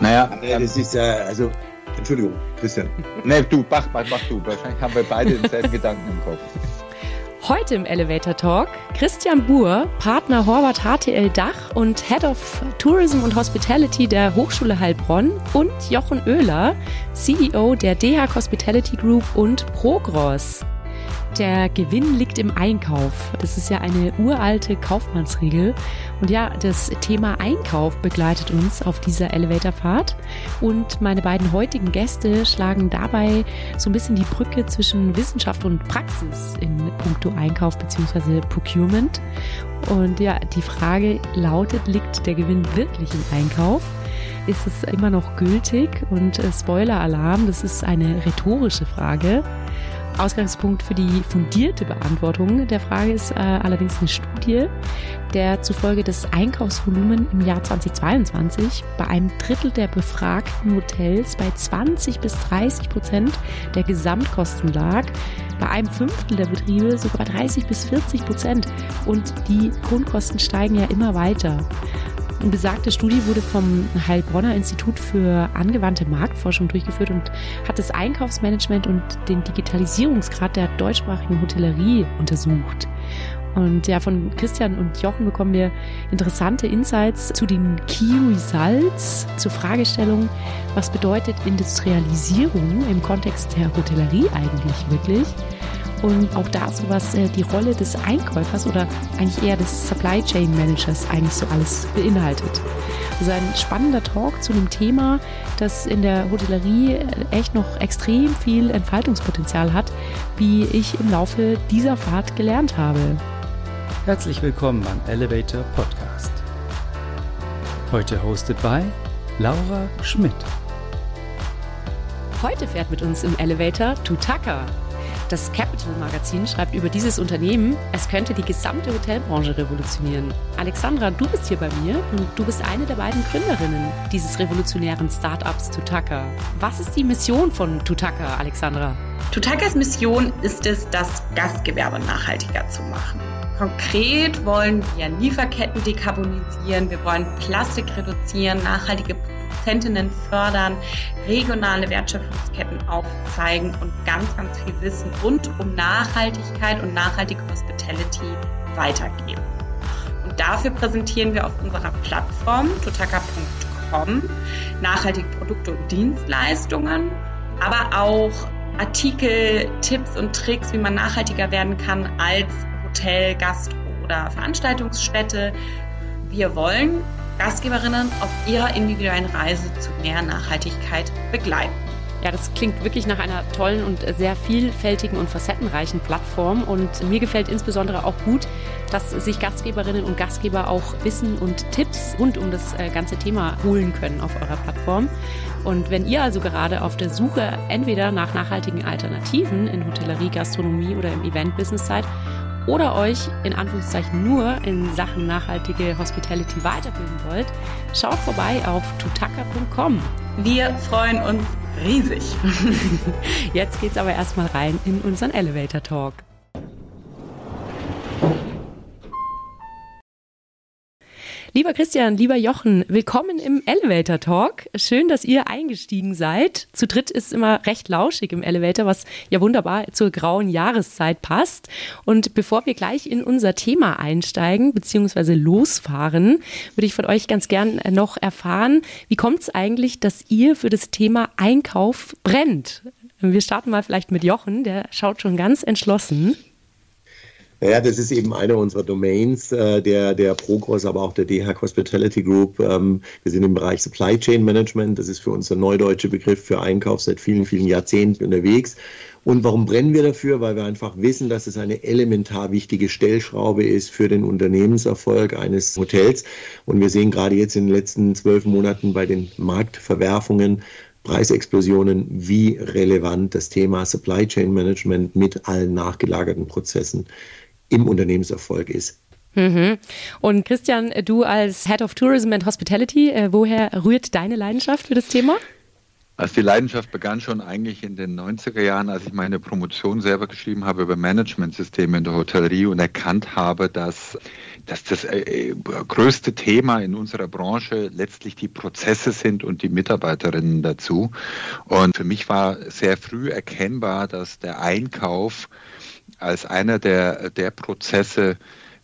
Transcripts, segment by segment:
Naja, das ist äh, also, Entschuldigung, Christian. Nee, du, mach, mach, mach du. Wahrscheinlich haben wir beide denselben Gedanken im Kopf. Heute im Elevator Talk Christian Buhr, Partner Horvath HTL Dach und Head of Tourism und Hospitality der Hochschule Heilbronn und Jochen Oehler, CEO der DH Hospitality Group und Progros. Der Gewinn liegt im Einkauf. Das ist ja eine uralte Kaufmannsregel. Und ja, das Thema Einkauf begleitet uns auf dieser Elevatorfahrt. Und meine beiden heutigen Gäste schlagen dabei so ein bisschen die Brücke zwischen Wissenschaft und Praxis in puncto Einkauf bzw. Procurement. Und ja, die Frage lautet, liegt der Gewinn wirklich im Einkauf? Ist es immer noch gültig? Und äh, Spoiler-Alarm, das ist eine rhetorische Frage. Ausgangspunkt für die fundierte Beantwortung der Frage ist äh, allerdings eine Studie, der zufolge das Einkaufsvolumen im Jahr 2022 bei einem Drittel der befragten Hotels bei 20 bis 30 Prozent der Gesamtkosten lag, bei einem Fünftel der Betriebe sogar bei 30 bis 40 Prozent und die Grundkosten steigen ja immer weiter. Eine besagte Studie wurde vom Heilbronner Institut für angewandte Marktforschung durchgeführt und hat das Einkaufsmanagement und den Digitalisierungsgrad der deutschsprachigen Hotellerie untersucht. Und ja, von Christian und Jochen bekommen wir interessante Insights zu den Key Results, zur Fragestellung, was bedeutet Industrialisierung im Kontext der Hotellerie eigentlich wirklich? Und auch dazu, was äh, die Rolle des Einkäufers oder eigentlich eher des Supply Chain Managers eigentlich so alles beinhaltet. Also ein spannender Talk zu einem Thema, das in der Hotellerie äh, echt noch extrem viel Entfaltungspotenzial hat, wie ich im Laufe dieser Fahrt gelernt habe. Herzlich willkommen beim Elevator Podcast. Heute hosted by Laura Schmidt. Heute fährt mit uns im Elevator Tutaka. Das Capital Magazin schreibt über dieses Unternehmen, es könnte die gesamte Hotelbranche revolutionieren. Alexandra, du bist hier bei mir und du bist eine der beiden Gründerinnen dieses revolutionären Startups Tutaka. Was ist die Mission von Tutaka, Alexandra? Tutakas Mission ist es, das Gastgewerbe nachhaltiger zu machen. Konkret wollen wir Lieferketten dekarbonisieren, wir wollen Plastik reduzieren, nachhaltige Produzentinnen fördern, regionale Wertschöpfungsketten aufzeigen und ganz, ganz viel Wissen rund um Nachhaltigkeit und nachhaltige Hospitality weitergeben. Und dafür präsentieren wir auf unserer Plattform totaka.com nachhaltige Produkte und Dienstleistungen, aber auch Artikel, Tipps und Tricks, wie man nachhaltiger werden kann als Hotel, Gastro oder Veranstaltungsstätte. Wir wollen Gastgeberinnen auf ihrer individuellen Reise zu mehr Nachhaltigkeit begleiten. Ja, das klingt wirklich nach einer tollen und sehr vielfältigen und facettenreichen Plattform. Und mir gefällt insbesondere auch gut, dass sich Gastgeberinnen und Gastgeber auch Wissen und Tipps rund um das äh, ganze Thema holen können auf eurer Plattform. Und wenn ihr also gerade auf der Suche entweder nach nachhaltigen Alternativen in Hotellerie, Gastronomie oder im Event-Business seid oder euch in Anführungszeichen nur in Sachen nachhaltige Hospitality weiterbilden wollt, schaut vorbei auf tutaka.com. Wir freuen uns riesig. Jetzt geht's aber erstmal rein in unseren Elevator Talk. Lieber Christian, lieber Jochen, willkommen im Elevator Talk. Schön, dass ihr eingestiegen seid. Zu dritt ist immer recht lauschig im Elevator, was ja wunderbar zur grauen Jahreszeit passt. Und bevor wir gleich in unser Thema einsteigen bzw. losfahren, würde ich von euch ganz gern noch erfahren, wie kommt es eigentlich, dass ihr für das Thema Einkauf brennt? Wir starten mal vielleicht mit Jochen, der schaut schon ganz entschlossen. Naja, das ist eben eine unserer Domains, äh, der, der Procos, aber auch der DH Hospitality Group. Ähm, wir sind im Bereich Supply Chain Management. Das ist für uns der neudeutsche Begriff für Einkauf seit vielen, vielen Jahrzehnten unterwegs. Und warum brennen wir dafür? Weil wir einfach wissen, dass es eine elementar wichtige Stellschraube ist für den Unternehmenserfolg eines Hotels. Und wir sehen gerade jetzt in den letzten zwölf Monaten bei den Marktverwerfungen, Preisexplosionen, wie relevant das Thema Supply Chain Management mit allen nachgelagerten Prozessen im Unternehmenserfolg ist. Mhm. Und Christian, du als Head of Tourism and Hospitality, äh, woher rührt deine Leidenschaft für das Thema? Also die Leidenschaft begann schon eigentlich in den 90er Jahren, als ich meine Promotion selber geschrieben habe über Managementsysteme in der Hotellerie und erkannt habe, dass dass das äh, größte Thema in unserer Branche letztlich die Prozesse sind und die Mitarbeiterinnen dazu. Und für mich war sehr früh erkennbar, dass der Einkauf als einer der, der Prozesse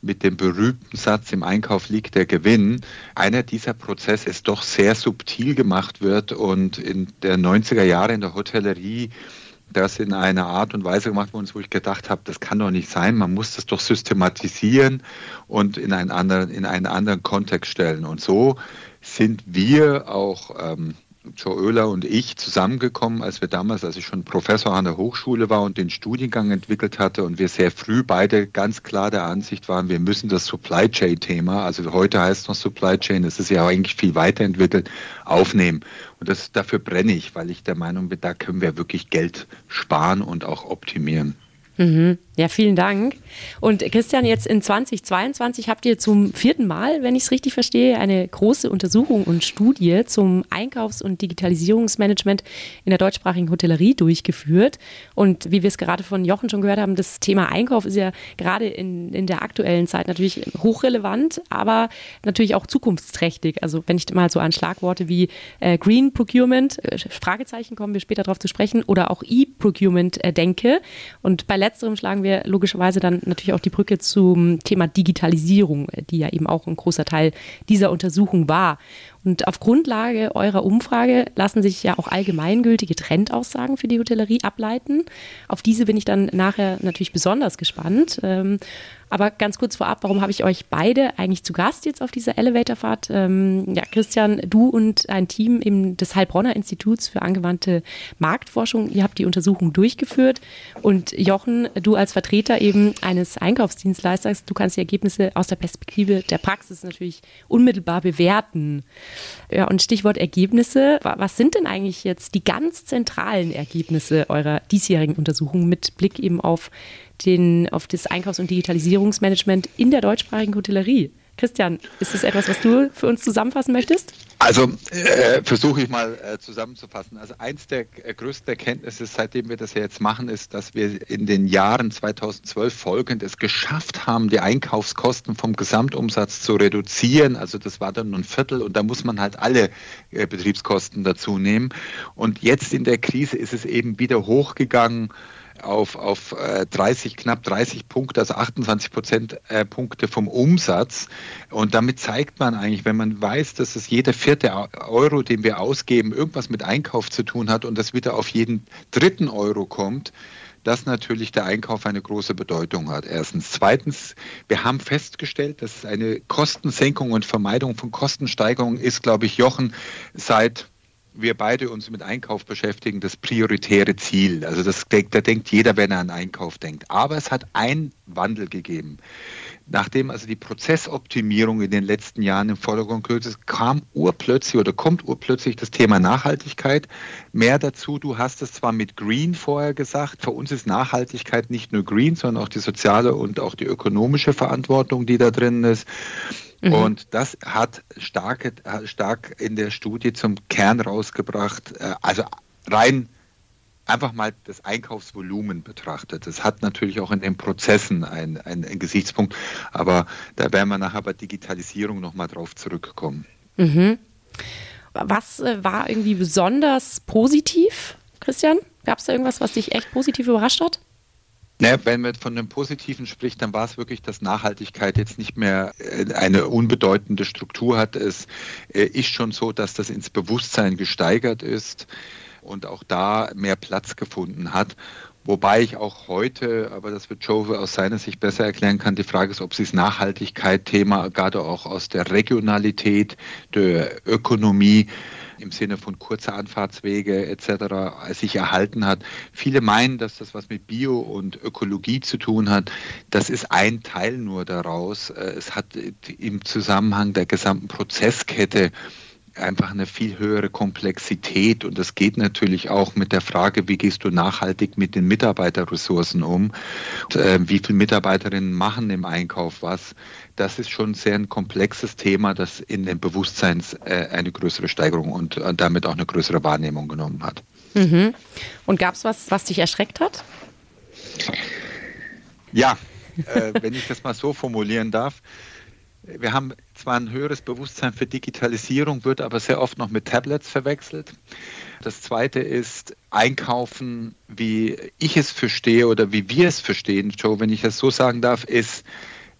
mit dem berühmten Satz, im Einkauf liegt der Gewinn, einer dieser Prozesse ist doch sehr subtil gemacht wird und in der 90er Jahre in der Hotellerie das in einer Art und Weise gemacht worden ist, wo ich gedacht habe, das kann doch nicht sein, man muss das doch systematisieren und in einen anderen, in einen anderen Kontext stellen. Und so sind wir auch ähm, Joe Oehler und ich zusammengekommen, als wir damals, als ich schon Professor an der Hochschule war und den Studiengang entwickelt hatte und wir sehr früh beide ganz klar der Ansicht waren, wir müssen das Supply Chain Thema, also heute heißt es noch Supply Chain, es ist ja eigentlich viel weiterentwickelt, aufnehmen. Und das, dafür brenne ich, weil ich der Meinung bin, da können wir wirklich Geld sparen und auch optimieren. Mhm. Ja, vielen Dank. Und Christian, jetzt in 2022 habt ihr zum vierten Mal, wenn ich es richtig verstehe, eine große Untersuchung und Studie zum Einkaufs- und Digitalisierungsmanagement in der deutschsprachigen Hotellerie durchgeführt. Und wie wir es gerade von Jochen schon gehört haben, das Thema Einkauf ist ja gerade in, in der aktuellen Zeit natürlich hochrelevant, aber natürlich auch zukunftsträchtig. Also wenn ich mal so an Schlagworte wie äh, Green Procurement, äh, Fragezeichen kommen wir später darauf zu sprechen, oder auch E-Procurement äh, denke. Und bei letzterem schlagen wir wir logischerweise dann natürlich auch die Brücke zum Thema Digitalisierung, die ja eben auch ein großer Teil dieser Untersuchung war. Und auf Grundlage eurer Umfrage lassen sich ja auch allgemeingültige Trendaussagen für die Hotellerie ableiten. Auf diese bin ich dann nachher natürlich besonders gespannt. Aber ganz kurz vorab, warum habe ich euch beide eigentlich zu Gast jetzt auf dieser Elevatorfahrt? Ähm, ja, Christian, du und ein Team eben des Heilbronner Instituts für angewandte Marktforschung, ihr habt die Untersuchung durchgeführt. Und Jochen, du als Vertreter eben eines Einkaufsdienstleisters, du kannst die Ergebnisse aus der Perspektive der Praxis natürlich unmittelbar bewerten. Ja, und Stichwort Ergebnisse. Was sind denn eigentlich jetzt die ganz zentralen Ergebnisse eurer diesjährigen Untersuchung mit Blick eben auf den, auf das Einkaufs- und Digitalisierungsmanagement in der deutschsprachigen Hotellerie? Christian, ist das etwas, was du für uns zusammenfassen möchtest? Also äh, versuche ich mal äh, zusammenzufassen. Also eins der äh, größten Erkenntnisse, seitdem wir das ja jetzt machen, ist, dass wir in den Jahren 2012 folgend es geschafft haben, die Einkaufskosten vom Gesamtumsatz zu reduzieren. Also das war dann nur ein Viertel und da muss man halt alle äh, Betriebskosten dazu nehmen. Und jetzt in der Krise ist es eben wieder hochgegangen auf, auf 30, äh, knapp 30 Punkte, also 28 Prozentpunkte äh, vom Umsatz. Und damit zeigt man eigentlich, wenn man weiß, dass es jeder vierte Euro, den wir ausgeben, irgendwas mit Einkauf zu tun hat und das wieder auf jeden dritten Euro kommt, dass natürlich der Einkauf eine große Bedeutung hat. Erstens. Zweitens, wir haben festgestellt, dass eine Kostensenkung und Vermeidung von Kostensteigerungen ist, glaube ich, Jochen, seit wir beide uns mit Einkauf beschäftigen, das prioritäre Ziel. Also das, da denkt jeder, wenn er an Einkauf denkt. Aber es hat einen Wandel gegeben. Nachdem also die Prozessoptimierung in den letzten Jahren im Vordergrund gerückt ist, kam urplötzlich oder kommt urplötzlich das Thema Nachhaltigkeit. Mehr dazu, du hast es zwar mit Green vorher gesagt, für uns ist Nachhaltigkeit nicht nur Green, sondern auch die soziale und auch die ökonomische Verantwortung, die da drin ist. Mhm. Und das hat stark, stark in der Studie zum Kern rausgebracht, äh, also rein einfach mal das Einkaufsvolumen betrachtet. Das hat natürlich auch in den Prozessen einen, einen, Gesichtspunkt, aber da werden wir nachher bei Digitalisierung nochmal drauf zurückkommen. Mhm. Was äh, war irgendwie besonders positiv, Christian? Gab es da irgendwas, was dich echt positiv überrascht hat? Naja, wenn man von dem Positiven spricht, dann war es wirklich, dass Nachhaltigkeit jetzt nicht mehr äh, eine unbedeutende Struktur hat. Es äh, ist schon so, dass das ins Bewusstsein gesteigert ist und auch da mehr Platz gefunden hat. Wobei ich auch heute, aber das wird Joe aus seiner Sicht besser erklären kann, die Frage ist, ob sich das Nachhaltigkeit-Thema gerade auch aus der Regionalität, der Ökonomie im Sinne von kurzer Anfahrtswege etc. sich erhalten hat. Viele meinen, dass das was mit Bio und Ökologie zu tun hat. Das ist ein Teil nur daraus. Es hat im Zusammenhang der gesamten Prozesskette einfach eine viel höhere Komplexität und das geht natürlich auch mit der Frage, wie gehst du nachhaltig mit den Mitarbeiterressourcen um, und, äh, wie viele Mitarbeiterinnen machen im Einkauf was. Das ist schon sehr ein komplexes Thema, das in dem Bewusstsein äh, eine größere Steigerung und äh, damit auch eine größere Wahrnehmung genommen hat. Mhm. Und gab es was, was dich erschreckt hat? Ja, äh, wenn ich das mal so formulieren darf Wir haben zwar ein höheres Bewusstsein für Digitalisierung, wird aber sehr oft noch mit Tablets verwechselt. Das zweite ist Einkaufen, wie ich es verstehe oder wie wir es verstehen, Joe, wenn ich es so sagen darf, ist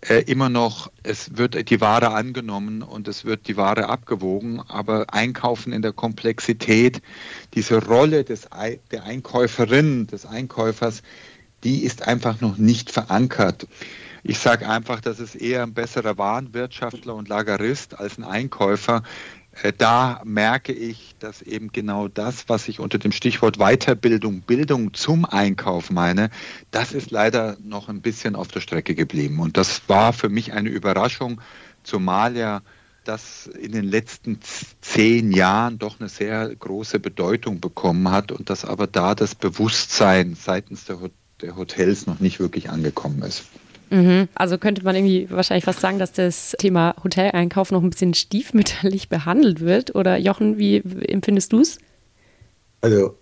äh, immer noch, es wird die Ware angenommen und es wird die Ware abgewogen, aber Einkaufen in der Komplexität, diese Rolle des, der Einkäuferin, des Einkäufers, die ist einfach noch nicht verankert. Ich sage einfach, das ist eher ein besserer Warenwirtschaftler und Lagerist als ein Einkäufer. Äh, da merke ich, dass eben genau das, was ich unter dem Stichwort Weiterbildung, Bildung zum Einkauf meine, das ist leider noch ein bisschen auf der Strecke geblieben. Und das war für mich eine Überraschung, zumal ja das in den letzten zehn Jahren doch eine sehr große Bedeutung bekommen hat und dass aber da das Bewusstsein seitens der Hotels noch nicht wirklich angekommen ist. Mhm. Also könnte man irgendwie wahrscheinlich fast sagen, dass das Thema Hoteleinkauf noch ein bisschen stiefmütterlich behandelt wird. Oder Jochen, wie empfindest du es? Also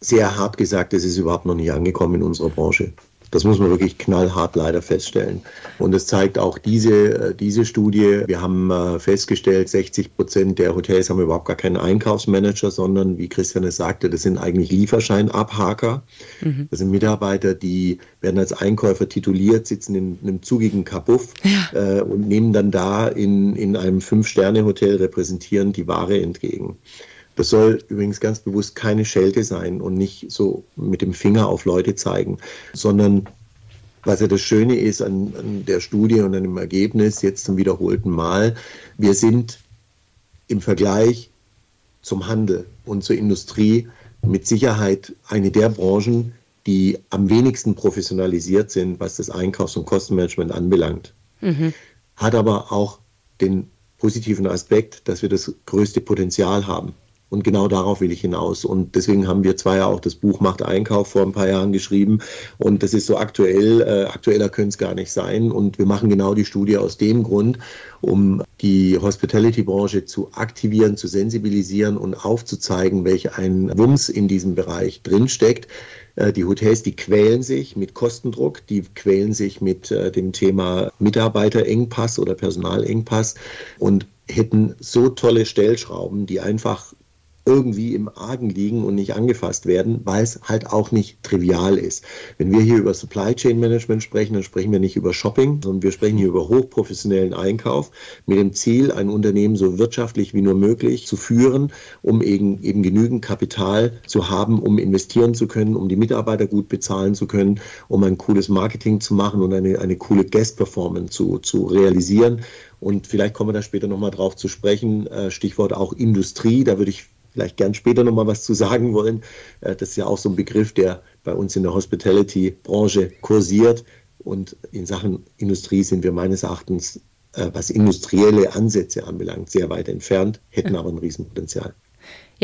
sehr hart gesagt, es ist überhaupt noch nicht angekommen in unserer Branche. Das muss man wirklich knallhart leider feststellen. Und es zeigt auch diese, äh, diese Studie. Wir haben äh, festgestellt, 60 Prozent der Hotels haben überhaupt gar keinen Einkaufsmanager, sondern, wie Christian es sagte, das sind eigentlich Lieferscheinabhaker. Mhm. Das sind Mitarbeiter, die werden als Einkäufer tituliert, sitzen in einem zugigen Kabuff ja. äh, und nehmen dann da in, in einem Fünf-Sterne-Hotel repräsentierend die Ware entgegen. Das soll übrigens ganz bewusst keine Schelte sein und nicht so mit dem Finger auf Leute zeigen, sondern was ja das Schöne ist an, an der Studie und an dem Ergebnis jetzt zum wiederholten Mal, wir sind im Vergleich zum Handel und zur Industrie mit Sicherheit eine der Branchen, die am wenigsten professionalisiert sind, was das Einkaufs- und Kostenmanagement anbelangt. Mhm. Hat aber auch den positiven Aspekt, dass wir das größte Potenzial haben. Und genau darauf will ich hinaus. Und deswegen haben wir zwar ja auch das Buch Macht Einkauf vor ein paar Jahren geschrieben. Und das ist so aktuell, äh, aktueller könnte es gar nicht sein. Und wir machen genau die Studie aus dem Grund, um die Hospitality-Branche zu aktivieren, zu sensibilisieren und aufzuzeigen, welch ein Wumms in diesem Bereich drinsteckt. Äh, die Hotels, die quälen sich mit Kostendruck, die quälen sich mit äh, dem Thema Mitarbeiterengpass oder Personalengpass und hätten so tolle Stellschrauben, die einfach irgendwie im Argen liegen und nicht angefasst werden, weil es halt auch nicht trivial ist. Wenn wir hier über Supply Chain Management sprechen, dann sprechen wir nicht über Shopping, sondern wir sprechen hier über hochprofessionellen Einkauf mit dem Ziel, ein Unternehmen so wirtschaftlich wie nur möglich zu führen, um eben, eben genügend Kapital zu haben, um investieren zu können, um die Mitarbeiter gut bezahlen zu können, um ein cooles Marketing zu machen und eine, eine coole Guest Performance zu, zu realisieren. Und vielleicht kommen wir da später nochmal drauf zu sprechen. Äh, Stichwort auch Industrie. Da würde ich vielleicht gern später nochmal was zu sagen wollen. Äh, das ist ja auch so ein Begriff, der bei uns in der Hospitality-Branche kursiert. Und in Sachen Industrie sind wir meines Erachtens, äh, was industrielle Ansätze anbelangt, sehr weit entfernt, hätten aber ein Riesenpotenzial.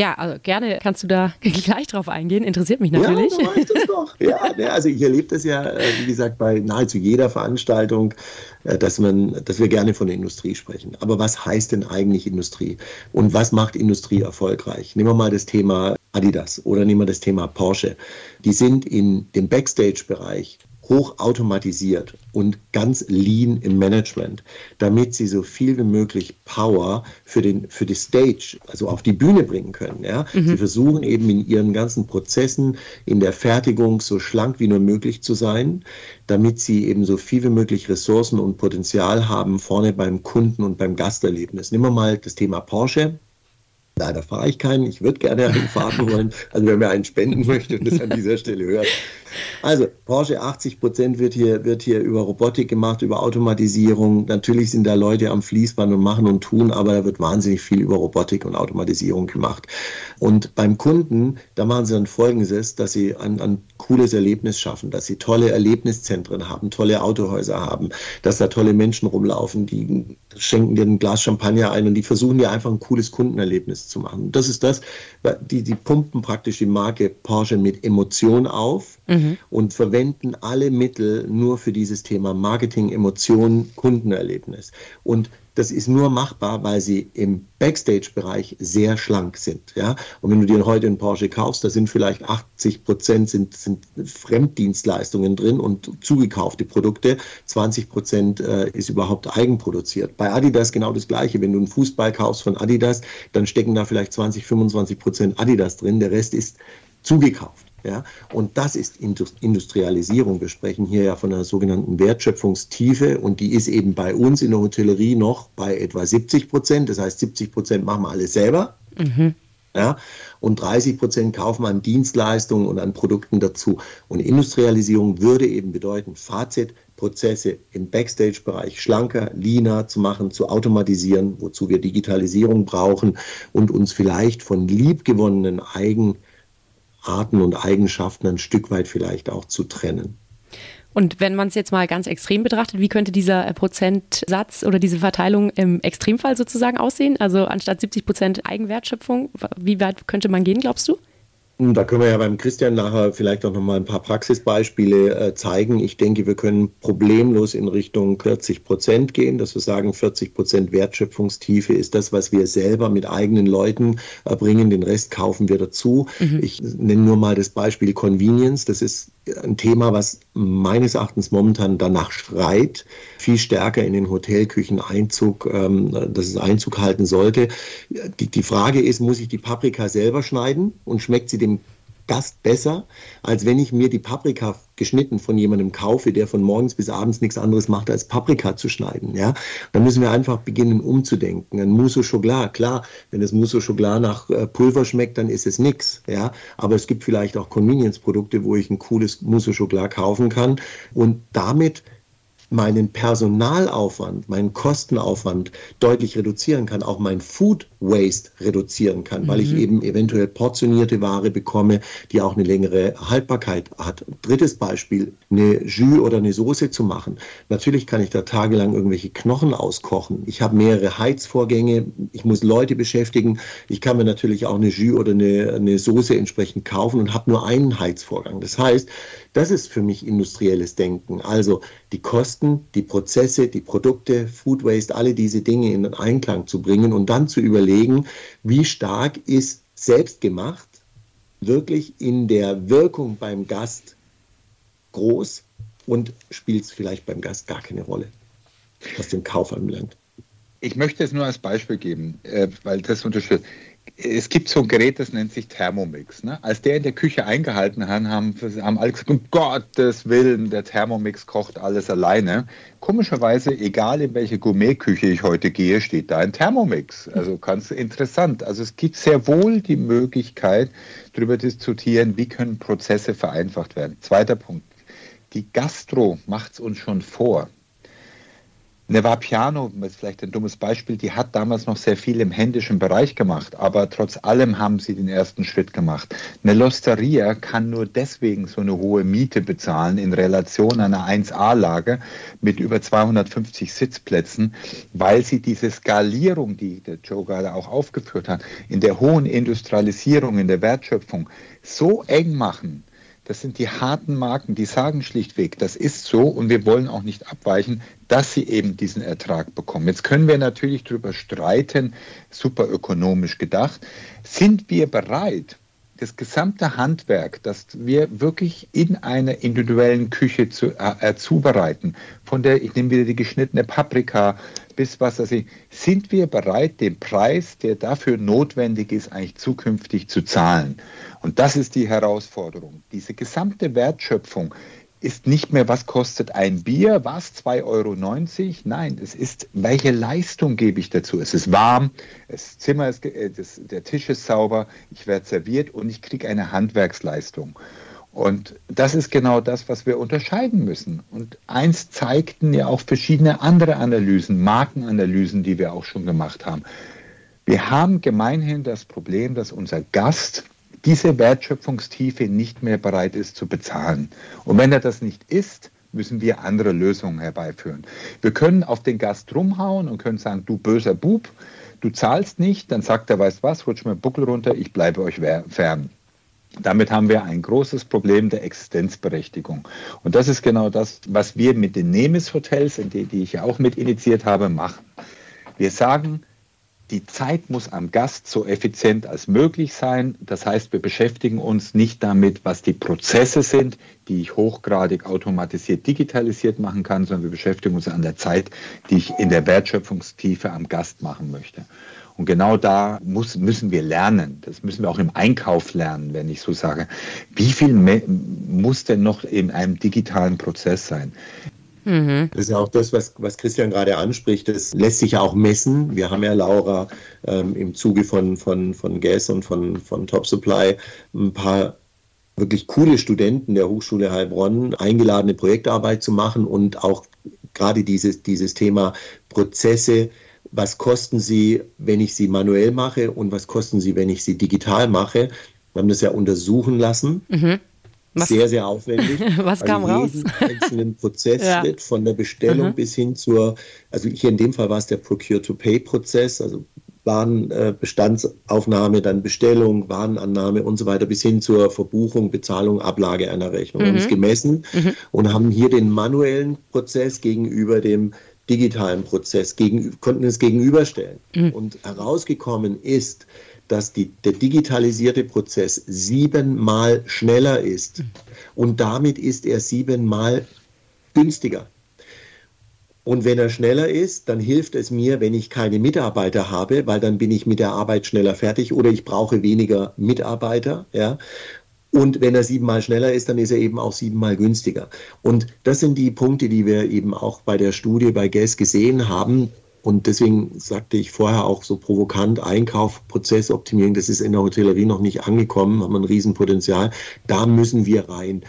Ja, also gerne kannst du da gleich drauf eingehen. Interessiert mich natürlich. Ja, du das doch. ja, ne, also ich erlebe das ja, äh, wie gesagt, bei nahezu jeder Veranstaltung, äh, dass man, dass wir gerne von der Industrie sprechen. Aber was heißt denn eigentlich Industrie? Und was macht Industrie erfolgreich? Nehmen wir mal das Thema Adidas oder nehmen wir das Thema Porsche. Die sind in dem Backstage-Bereich hochautomatisiert und ganz lean im Management, damit sie so viel wie möglich Power für, den, für die Stage, also auf die Bühne bringen können. Ja? Mhm. Sie versuchen eben in ihren ganzen Prozessen, in der Fertigung so schlank wie nur möglich zu sein, damit sie eben so viel wie möglich Ressourcen und Potenzial haben vorne beim Kunden und beim Gasterlebnis. Nehmen wir mal das Thema Porsche. Leider fahre ich keinen. Ich würde gerne einen fahren wollen. Also wer mir einen spenden möchte und das an dieser Stelle hört, also Porsche 80 Prozent wird hier, wird hier über Robotik gemacht, über Automatisierung. Natürlich sind da Leute am Fließband und machen und tun, aber da wird wahnsinnig viel über Robotik und Automatisierung gemacht. Und beim Kunden, da machen sie dann Folgendes, dass sie ein, ein cooles Erlebnis schaffen, dass sie tolle Erlebniszentren haben, tolle Autohäuser haben, dass da tolle Menschen rumlaufen, die schenken dir ein Glas Champagner ein und die versuchen dir einfach ein cooles Kundenerlebnis zu machen. Das ist das, die, die pumpen praktisch die Marke Porsche mit Emotion auf. Mhm mhm. und verwenden alle Mittel nur für dieses Thema Marketing, Emotionen, Kundenerlebnis. Und das ist nur machbar, weil sie im Backstage-Bereich sehr schlank sind. Ja? Und wenn du dir heute einen Porsche kaufst, da sind vielleicht 80 Prozent sind, sind Fremddienstleistungen drin und zugekaufte Produkte. 20 Prozent äh, ist überhaupt eigenproduziert. Bei Adidas genau das Gleiche. Wenn du einen Fußball kaufst von Adidas, dann stecken da vielleicht 20, 25 Prozent Adidas drin. Der Rest ist zugekauft. Ja, und das ist Industrialisierung. Wir sprechen hier ja von einer sogenannten Wertschöpfungstiefe und die ist eben bei uns in der Hotellerie noch bei etwa 70 Prozent. Das heißt, 70 Prozent machen wir alles selber. Mhm. Ja, und 30 Prozent kaufen wir an Dienstleistungen und an Produkten dazu. Und Industrialisierung würde eben bedeuten, Fazit, Prozesse im Backstage-Bereich schlanker, leaner zu machen, zu automatisieren, wozu wir Digitalisierung brauchen und uns vielleicht von liebgewonnenen Eigen Arten und Eigenschaften ein Stück weit vielleicht auch zu trennen. Und wenn man es jetzt mal ganz extrem betrachtet, wie könnte dieser äh, Prozentsatz oder diese Verteilung im Extremfall sozusagen aussehen? Also anstatt 70 Prozent Eigenwertschöpfung, wie weit könnte man gehen, glaubst du? Da können wir ja beim Christian nachher vielleicht auch noch mal ein paar Praxisbeispiele äh, zeigen. Ich denke, wir können problemlos in Richtung 40 Prozent gehen, dass wir sagen, 40 Prozent Wertschöpfungstiefe ist das, was wir selber mit eigenen Leuten erbringen. Den Rest kaufen wir dazu. Mhm. Ich nenne nur mal das Beispiel Convenience. Das ist ein Thema, was meines Erachtens momentan danach schreit, viel stärker in den Hotelküchen Einzug, ähm, dass es Einzug halten sollte. Die, die Frage ist, muss ich die Paprika selber schneiden und schmeckt sie dem Gast besser, als wenn ich mir die Paprika geschnitten von jemandem kaufe, der von morgens bis abends nichts anderes macht, als Paprika zu schneiden. Ja? Da müssen wir einfach beginnen umzudenken. Ein Mousse au Chocolat, klar, wenn das Mousse au Chocolat nach äh, Pulver schmeckt, dann ist es nichts. Ja? Aber es gibt vielleicht auch Convenience-Produkte, wo ich ein cooles Mousse au Chocolat kaufen kann und damit meinen Personalaufwand, meinen Kostenaufwand deutlich reduzieren kann, auch mein Food Waste reduzieren kann, mhm. weil ich mhm. eben eventuell portionierte Ware bekomme, die auch eine längere Haltbarkeit hat. Drittes Beispiel, eine Jus oder eine Soße zu machen. Natürlich kann ich da tagelang irgendwelche Knochen auskochen. Ich habe mehrere Heizvorgänge, ich muss Leute beschäftigen. Ich kann mir natürlich auch eine Jus oder eine, eine Soße entsprechend kaufen und habe nur einen Heizvorgang. Das heißt, das ist für mich industrielles Denken. Also die Kosten, die Prozesse, die Produkte, Food Waste, alle diese Dinge in Einklang zu bringen und dann zu überlegen, wie stark ist selbstgemacht wirklich in der Wirkung beim Gast groß und spielt es vielleicht beim Gast gar keine Rolle, was den Kauf anbelangt. Ich möchte es nur als Beispiel geben, äh, weil das unterstützt es gibt so ein Gerät, das nennt sich Thermomix. Ne? Als der in der Küche eingehalten hat, haben, haben alle gesagt, um Gottes Willen, der Thermomix kocht alles alleine. Komischerweise, egal in welche Gourmetküche ich heute gehe, steht da ein Thermomix. Also ganz interessant. Also es gibt sehr wohl die Möglichkeit, darüber diskutieren, wie können Prozesse vereinfacht werden. Zweiter Punkt. Die Gastro macht es uns schon vor. Eine Vapiano, ist vielleicht ein dummes Beispiel, die hat damals noch sehr viel im händischen Bereich gemacht, aber trotz allem haben sie den ersten Schritt gemacht. Eine Losteria kann nur deswegen so eine hohe Miete bezahlen in Relation einer 1A-Lage mit über 250 Sitzplätzen, weil sie diese Skalierung, die der Joe gerade auch aufgeführt hat, in der hohen Industrialisierung, in der Wertschöpfung so eng machen, das sind die harten Marken, die sagen schlichtweg, das ist so und wir wollen auch nicht abweichen, dass sie eben diesen Ertrag bekommen. Jetzt können wir natürlich darüber streiten, super ökonomisch gedacht, sind wir bereit, das gesamte Handwerk, das wir wirklich in einer individuellen Küche zu, äh, äh, zubereiten, von der, ich nehme wieder die geschnittene Paprika bis was weiß ich, sind wir bereit, den Preis, der dafür notwendig ist, eigentlich zukünftig zu zahlen? Und das ist die Herausforderung. Diese gesamte Wertschöpfung ist nicht mehr, was kostet ein Bier, was 2,90 Euro. Nein, es ist, welche Leistung gebe ich dazu? Es ist warm, das Zimmer ist, äh, das, der Tisch ist sauber, ich werde serviert und ich kriege eine Handwerksleistung. Und das ist genau das, was wir unterscheiden müssen. Und eins zeigten ja auch verschiedene andere Analysen, Markenanalysen, die wir auch schon gemacht haben. Wir haben gemeinhin das Problem, dass unser Gast diese Wertschöpfungstiefe nicht mehr bereit ist zu bezahlen. Und wenn er das nicht ist, müssen wir andere Lösungen herbeiführen. Wir können auf den Gast rumhauen und können sagen, du böser Bub, du zahlst nicht, dann sagt er, weißt was, rutsch mir Buckel runter, ich bleibe euch fern. Damit haben wir ein großes Problem der Existenzberechtigung. Und das ist genau das, was wir mit den Nemes-Hotels, die, die ich ja auch mit initiiert habe, machen. Wir sagen, die Zeit muss am Gast so effizient als möglich sein. Das heißt, wir beschäftigen uns nicht damit, was die Prozesse sind, die ich hochgradig automatisiert, digitalisiert machen kann, sondern wir beschäftigen uns an der Zeit, die ich in der Wertschöpfungstiefe am Gast machen möchte. Und genau da muss, müssen wir lernen. Das müssen wir auch im Einkauf lernen, wenn ich so sage. Wie viel muss denn noch in einem digitalen Prozess sein? Mhm. Das ist ja auch das, was, was Christian gerade anspricht. Das lässt sich ja auch messen. Wir haben ja, Laura, ähm, im Zuge von, von, von GAS und von, von Top Supply ein paar wirklich coole Studenten der Hochschule Heilbronn eingeladen, eine Projektarbeit zu machen und auch gerade dieses, dieses Thema Prozesse, was kosten sie, wenn ich sie manuell mache und was kosten sie, wenn ich sie digital mache. Wir haben das ja untersuchen lassen. Mhm. Was? Sehr, sehr aufwendig. Was kam also raus? einzelnen Prozessschritt ja. von der Bestellung mhm. bis hin zur, also hier in dem Fall war es der Procure-to-Pay-Prozess, also Warenbestandsaufnahme, dann Bestellung, Warenannahme und so weiter bis hin zur Verbuchung, Bezahlung, Ablage einer Rechnung. Mhm. Wir haben es gemessen mhm. und haben hier den manuellen Prozess gegenüber dem digitalen Prozess, gegen, konnten es gegenüberstellen. Mhm. Und herausgekommen ist, dass die, der digitalisierte Prozess siebenmal schneller ist und damit ist er siebenmal günstiger. Und wenn er schneller ist, dann hilft es mir, wenn ich keine Mitarbeiter habe, weil dann bin ich mit der Arbeit schneller fertig oder ich brauche weniger Mitarbeiter. Ja? Und wenn er siebenmal schneller ist, dann ist er eben auch siebenmal günstiger. Und das sind die Punkte, die wir eben auch bei der Studie bei GES gesehen haben. Und deswegen sagte ich vorher auch so provokant, Einkauf, Prozessoptimierung, das ist in der Hotellerie noch nicht angekommen, haben ein Riesenpotenzial. Da müssen wir rein.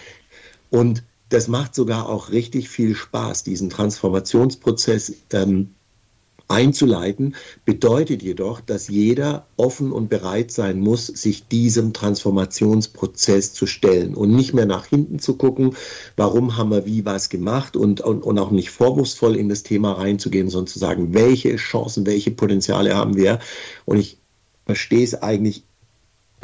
Und das macht sogar auch richtig viel Spaß, diesen Transformationsprozess ähm, einzuleiten, bedeutet jedoch, dass jeder offen und bereit sein muss, sich diesem Transformationsprozess zu stellen und nicht mehr nach hinten zu gucken, warum haben wir wie was gemacht und, und, und auch nicht vorwurfsvoll in das Thema reinzugehen, sondern zu sagen, welche Chancen, welche Potenziale haben wir. Und ich verstehe es eigentlich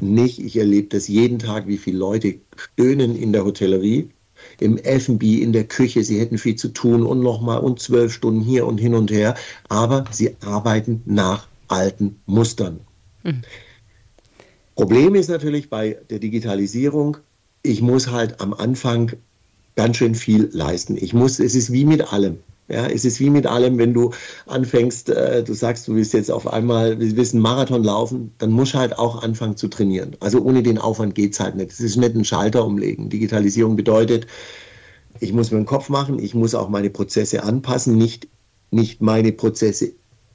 nicht. Ich erlebe das jeden Tag, wie viele Leute stöhnen in der Hotellerie im F&B, in der Küche, sie hätten viel zu tun und nochmal und zwölf Stunden hier und hin und her, aber sie arbeiten nach alten Mustern. Mhm. Problem ist natürlich bei der Digitalisierung, ich muss halt am Anfang ganz schön viel leisten. Ich muss, es ist wie mit allem. Ja, es ist wie mit allem, wenn du anfängst, äh, du sagst, du willst jetzt auf einmal, wir willst einen Marathon laufen, dann musst du halt auch anfangen zu trainieren. Also ohne den Aufwand geht es halt nicht. Es ist nicht ein Schalter umlegen. Digitalisierung bedeutet, ich muss mir einen Kopf machen, ich muss auch meine Prozesse anpassen, nicht, nicht meine Prozesse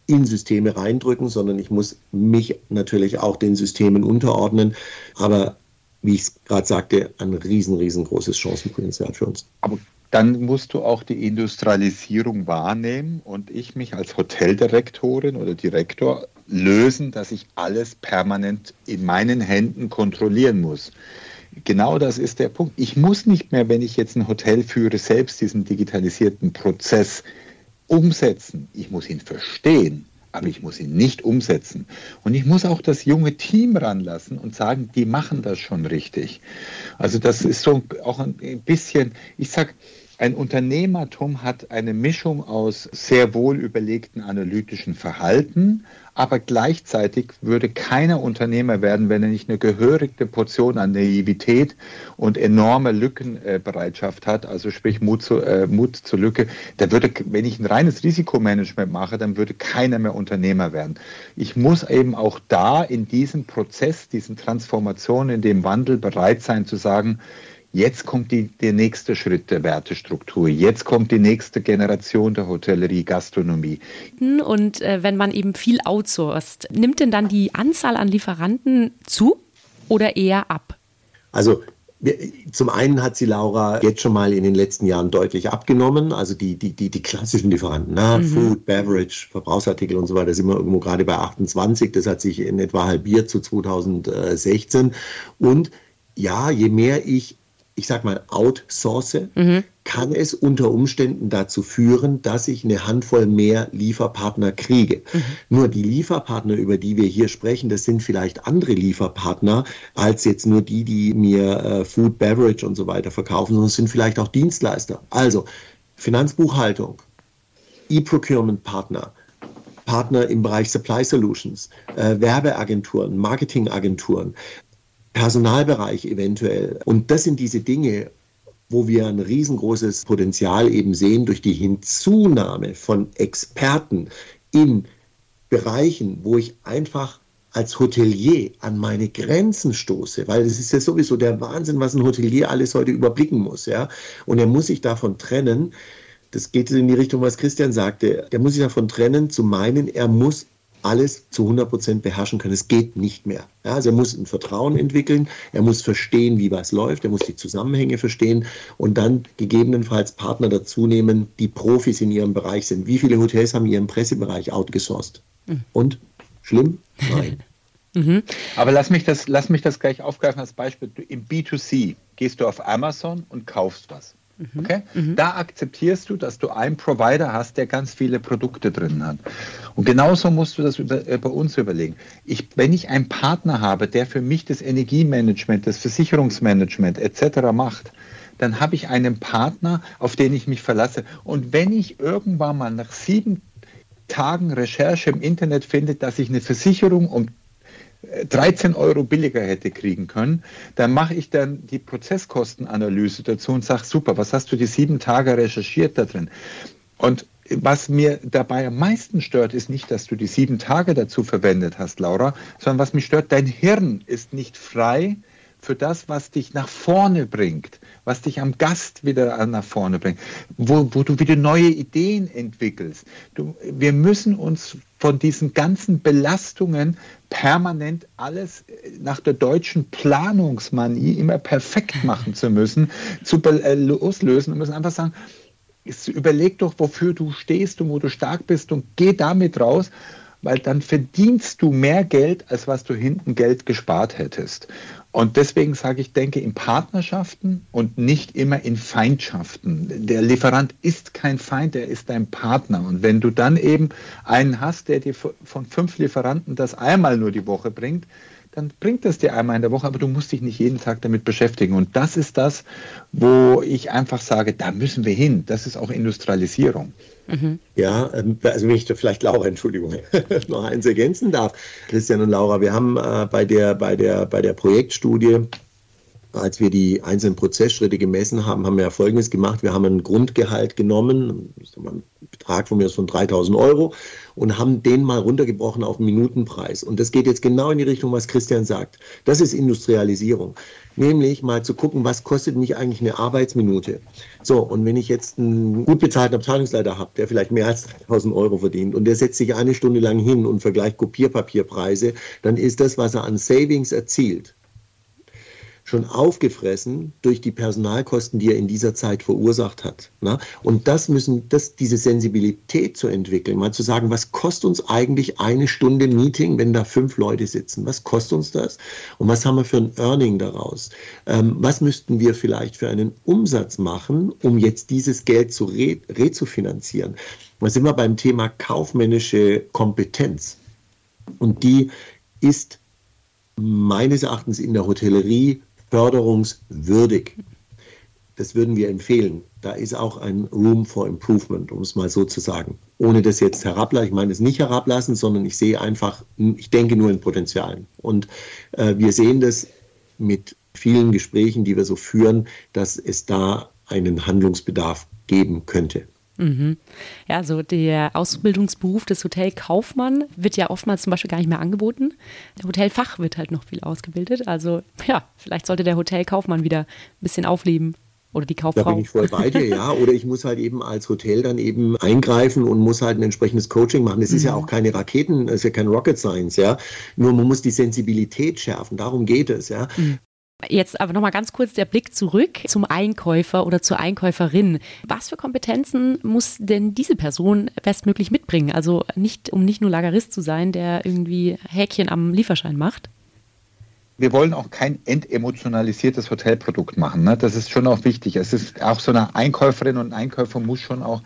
in Systeme reindrücken, sondern ich muss mich natürlich auch den Systemen unterordnen. Aber wie ich es gerade sagte, ein riesen, riesengroßes Chancenpotenzial für uns. Aber dann musst du auch die Industrialisierung wahrnehmen und ich mich als Hoteldirektorin oder Direktor lösen, dass ich alles permanent in meinen Händen kontrollieren muss. Genau das ist der Punkt. Ich muss nicht mehr, wenn ich jetzt ein Hotel führe, selbst diesen digitalisierten Prozess umsetzen. Ich muss ihn verstehen aber ich muss ihn nicht umsetzen. Und ich muss auch das junge Team ranlassen und sagen, die machen das schon richtig. Also das ist so auch ein bisschen, ich sage, ein Unternehmertum hat eine Mischung aus sehr wohl überlegten analytischen Verhalten, aber gleichzeitig würde keiner Unternehmer werden, wenn er nicht eine gehörige Portion an Naivität und enorme Lückenbereitschaft hat, also sprich Mut, zu, äh, Mut zur Lücke. Da würde, wenn ich ein reines Risikomanagement mache, dann würde keiner mehr Unternehmer werden. Ich muss eben auch da in diesem Prozess, diesen Transformationen, in dem Wandel bereit sein zu sagen, Jetzt kommt die, der nächste Schritt der Wertestruktur. Jetzt kommt die nächste Generation der Hotellerie, Gastronomie. Und äh, wenn man eben viel outsourced, nimmt denn dann die Anzahl an Lieferanten zu oder eher ab? Also zum einen hat sie Laura jetzt schon mal in den letzten Jahren deutlich abgenommen. Also die, die, die, die klassischen Lieferanten, na, mhm. Food, Beverage, Verbrauchsartikel und so weiter, sind wir irgendwo gerade bei 28. Das hat sich in etwa halbiert zu 2016. Und ja, je mehr ich ich sag mal, outsource, mhm. kann es unter Umständen dazu führen, dass ich eine Handvoll mehr Lieferpartner kriege. Mhm. Nur die Lieferpartner, über die wir hier sprechen, das sind vielleicht andere Lieferpartner als jetzt nur die, die mir äh, Food, Beverage und so weiter verkaufen, sondern es sind vielleicht auch Dienstleister. Also Finanzbuchhaltung, E-Procurement-Partner, Partner im Bereich Supply Solutions, äh, Werbeagenturen, Marketingagenturen, Personalbereich eventuell. Und das sind diese Dinge, wo wir ein riesengroßes Potenzial eben sehen durch die Hinzunahme von Experten in Bereichen, wo ich einfach als Hotelier an meine Grenzen stoße, weil es ist ja sowieso der Wahnsinn, was ein Hotelier alles heute überblicken muss, ja. Und er muss sich davon trennen, das geht in die Richtung, was Christian sagte, der muss sich davon trennen, zu meinen, er muss alles zu 100 Prozent beherrschen können. Es geht nicht mehr. Ja, also er muss ein Vertrauen entwickeln, er muss verstehen, wie was läuft, er muss die Zusammenhänge verstehen und dann gegebenenfalls Partner dazu nehmen, die Profis in ihrem Bereich sind. Wie viele Hotels haben ihren Pressebereich outgesourced? Mhm. Und? Schlimm? Nein. mhm. Aber lass mich, das, lass mich das gleich aufgreifen als Beispiel. Im B2C gehst du auf Amazon und kaufst was. Mhm. Okay? Mhm. Da akzeptierst du, dass du einen Provider hast, der ganz viele Produkte drin hat. Und genauso musst du das über, äh, bei uns überlegen. Ich, wenn ich einen Partner habe, der für mich das Energiemanagement, das Versicherungsmanagement etc. macht, dann habe ich einen Partner, auf den ich mich verlasse. Und wenn ich irgendwann mal nach sieben Tagen Recherche im Internet finde, dass ich eine Versicherung um 13 Euro billiger hätte kriegen können, dann mache ich dann die Prozesskostenanalyse dazu und sage, super, was hast du die sieben Tage recherchiert da drin? Und was mir dabei am meisten stört, ist nicht, dass du die sieben Tage dazu verwendet hast, Laura, sondern was mich stört, dein Hirn ist nicht frei für das, was dich nach vorne bringt, was dich am Gast wieder nach vorne bringt, wo, wo du wieder neue Ideen entwickelst. Du, wir müssen uns von diesen ganzen Belastungen permanent alles nach der deutschen Planungsmanie immer perfekt machen zu müssen, zu äh, loslösen und müssen einfach sagen, überleg doch, wofür du stehst und wo du stark bist und geh damit raus weil dann verdienst du mehr Geld, als was du hinten Geld gespart hättest. Und deswegen sage ich, denke in Partnerschaften und nicht immer in Feindschaften. Der Lieferant ist kein Feind, er ist dein Partner. Und wenn du dann eben einen hast, der dir von fünf Lieferanten das einmal nur die Woche bringt, dann bringt das dir einmal in der Woche, aber du musst dich nicht jeden Tag damit beschäftigen. Und das ist das, wo ich einfach sage, da müssen wir hin. Das ist auch Industrialisierung. Mhm. Ja, ähm, also wenn ich da vielleicht Laura, Entschuldigung, noch eins ergänzen darf. Christian und Laura, wir haben äh, bei, der, bei, der, bei der Projektstudie als wir die einzelnen Prozessschritte gemessen haben, haben wir ja Folgendes gemacht. Wir haben ein Grundgehalt genommen, einen Betrag von mir von 3000 Euro und haben den mal runtergebrochen auf Minutenpreis. Und das geht jetzt genau in die Richtung, was Christian sagt. Das ist Industrialisierung. Nämlich mal zu gucken, was kostet mich eigentlich eine Arbeitsminute. So, und wenn ich jetzt einen gut bezahlten Abteilungsleiter habe, der vielleicht mehr als 3000 Euro verdient und der setzt sich eine Stunde lang hin und vergleicht Kopierpapierpreise, dann ist das, was er an Savings erzielt, schon aufgefressen durch die Personalkosten, die er in dieser Zeit verursacht hat. Na? Und das müssen, das, diese Sensibilität zu entwickeln, mal zu sagen, was kostet uns eigentlich eine Stunde Meeting, wenn da fünf Leute sitzen? Was kostet uns das? Und was haben wir für ein Earning daraus? Ähm, was müssten wir vielleicht für einen Umsatz machen, um jetzt dieses Geld zu re rezufinanzieren? Da sind wir beim Thema kaufmännische Kompetenz. Und die ist meines Erachtens in der Hotellerie förderungswürdig. Das würden wir empfehlen. Da ist auch ein Room for Improvement, um es mal so zu sagen. Ohne das jetzt herablassen, ich meine es nicht herablassen, sondern ich sehe einfach, ich denke nur in Potenzialen. Und äh, wir sehen das mit vielen Gesprächen, die wir so führen, dass es da einen Handlungsbedarf geben könnte. Mhm. Ja, so der Ausbildungsberuf des Hotelkaufmann wird ja oftmals zum Beispiel gar nicht mehr angeboten. Der Hotelfach wird halt noch viel ausgebildet. Also ja, vielleicht sollte der Hotelkaufmann wieder ein bisschen aufleben. Oder die Kauffrau. Da bin ich voll bei dir, ja. Oder ich muss halt eben als Hotel dann eben eingreifen und muss halt ein entsprechendes Coaching machen. Das ist mhm. ja auch keine Raketen, das ist ja kein Rocket Science, ja. Nur man muss die Sensibilität schärfen. Darum geht es, ja. Mhm. Jetzt aber nochmal ganz kurz der Blick zurück zum Einkäufer oder zur Einkäuferin. Was für Kompetenzen muss denn diese Person bestmöglich mitbringen? Also nicht, um nicht nur Lagerist zu sein, der irgendwie Häkchen am Lieferschein macht? Wir wollen auch kein entemotionalisiertes Hotelprodukt machen. Ne? Das ist schon auch wichtig. Es ist auch so eine Einkäuferin und Einkäufer muss schon auch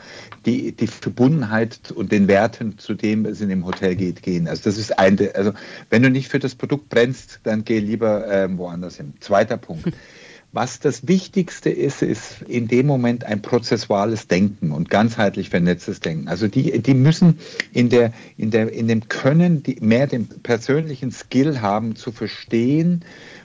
die, die Verbundenheit und den Werten, zu dem es in dem Hotel geht, gehen. Also das ist ein, also wenn du nicht für das Produkt brennst, dann geh lieber ähm, woanders hin. Zweiter Punkt. Was das Wichtigste ist, ist in dem Moment ein prozessuales Denken und ganzheitlich vernetztes Denken. Also die, die müssen in, der, in, der, in dem Können die mehr den persönlichen Skill haben, zu verstehen,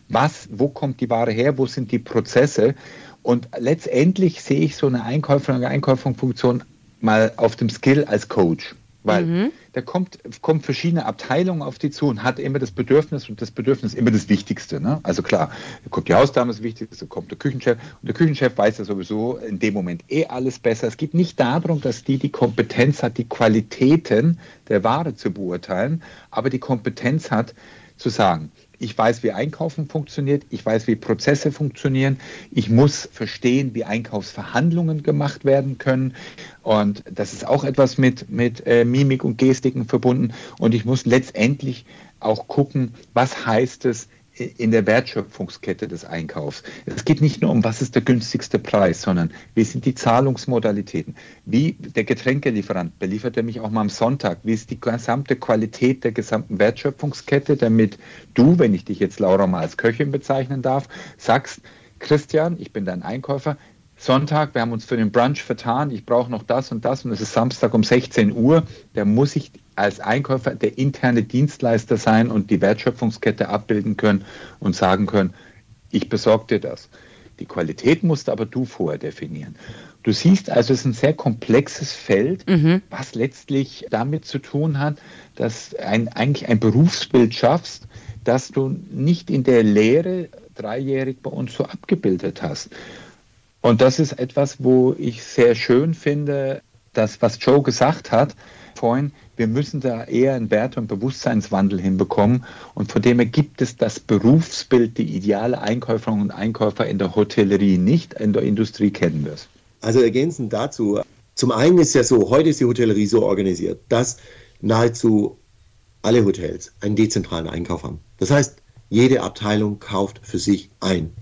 was, wo kommt die Ware her, wo sind die Prozesse. Und letztendlich sehe ich so eine Einkäuferin- und Einkäuferfunktion mal auf dem Skill als Coach. Weil mhm. da kommt, kommt verschiedene Abteilungen auf die zu und hat immer das Bedürfnis und das Bedürfnis ist immer das Wichtigste. Ne? Also klar, da kommt die Hausdame das Wichtigste, kommt der Küchenchef und der Küchenchef weiß ja sowieso in dem Moment eh alles besser. Es geht nicht darum, dass die die Kompetenz hat, die Qualitäten der Ware zu beurteilen, aber die Kompetenz hat zu sagen, ich weiß, wie Einkaufen funktioniert. Ich weiß, wie Prozesse funktionieren. Ich muss verstehen, wie Einkaufsverhandlungen gemacht werden können. Und das ist auch etwas mit, mit äh, Mimik und Gestiken verbunden. Und ich muss letztendlich auch gucken, was heißt es, in der Wertschöpfungskette des Einkaufs. Es geht nicht nur um, was ist der günstigste Preis, sondern wie sind die Zahlungsmodalitäten? Wie der Getränkelieferant, beliefert er mich auch mal am Sonntag? Wie ist die gesamte Qualität der gesamten Wertschöpfungskette, damit du, wenn ich dich jetzt Laura mal als Köchin bezeichnen darf, sagst, Christian, ich bin dein Einkäufer, Sonntag, wir haben uns für den Brunch vertan, ich brauche noch das und das und es ist Samstag um 16 Uhr, da muss ich als Einkäufer der interne Dienstleister sein und die Wertschöpfungskette abbilden können und sagen können, ich besorge dir das. Die Qualität musst aber du vorher definieren. Du siehst also, es ist ein sehr komplexes Feld, mhm. was letztlich damit zu tun hat, dass ein, eigentlich ein Berufsbild schaffst, das du nicht in der Lehre dreijährig bei uns so abgebildet hast. Und das ist etwas, wo ich sehr schön finde, dass was Joe gesagt hat vorhin, wir müssen da eher einen Wert- und Bewusstseinswandel hinbekommen. Und von dem her gibt es das Berufsbild, die ideale Einkäuferinnen und Einkäufer in der Hotellerie nicht, in der Industrie kennen wir es. Also ergänzend dazu, zum einen ist ja so, heute ist die Hotellerie so organisiert, dass nahezu alle Hotels einen dezentralen Einkauf haben. Das heißt, jede Abteilung kauft für sich ein.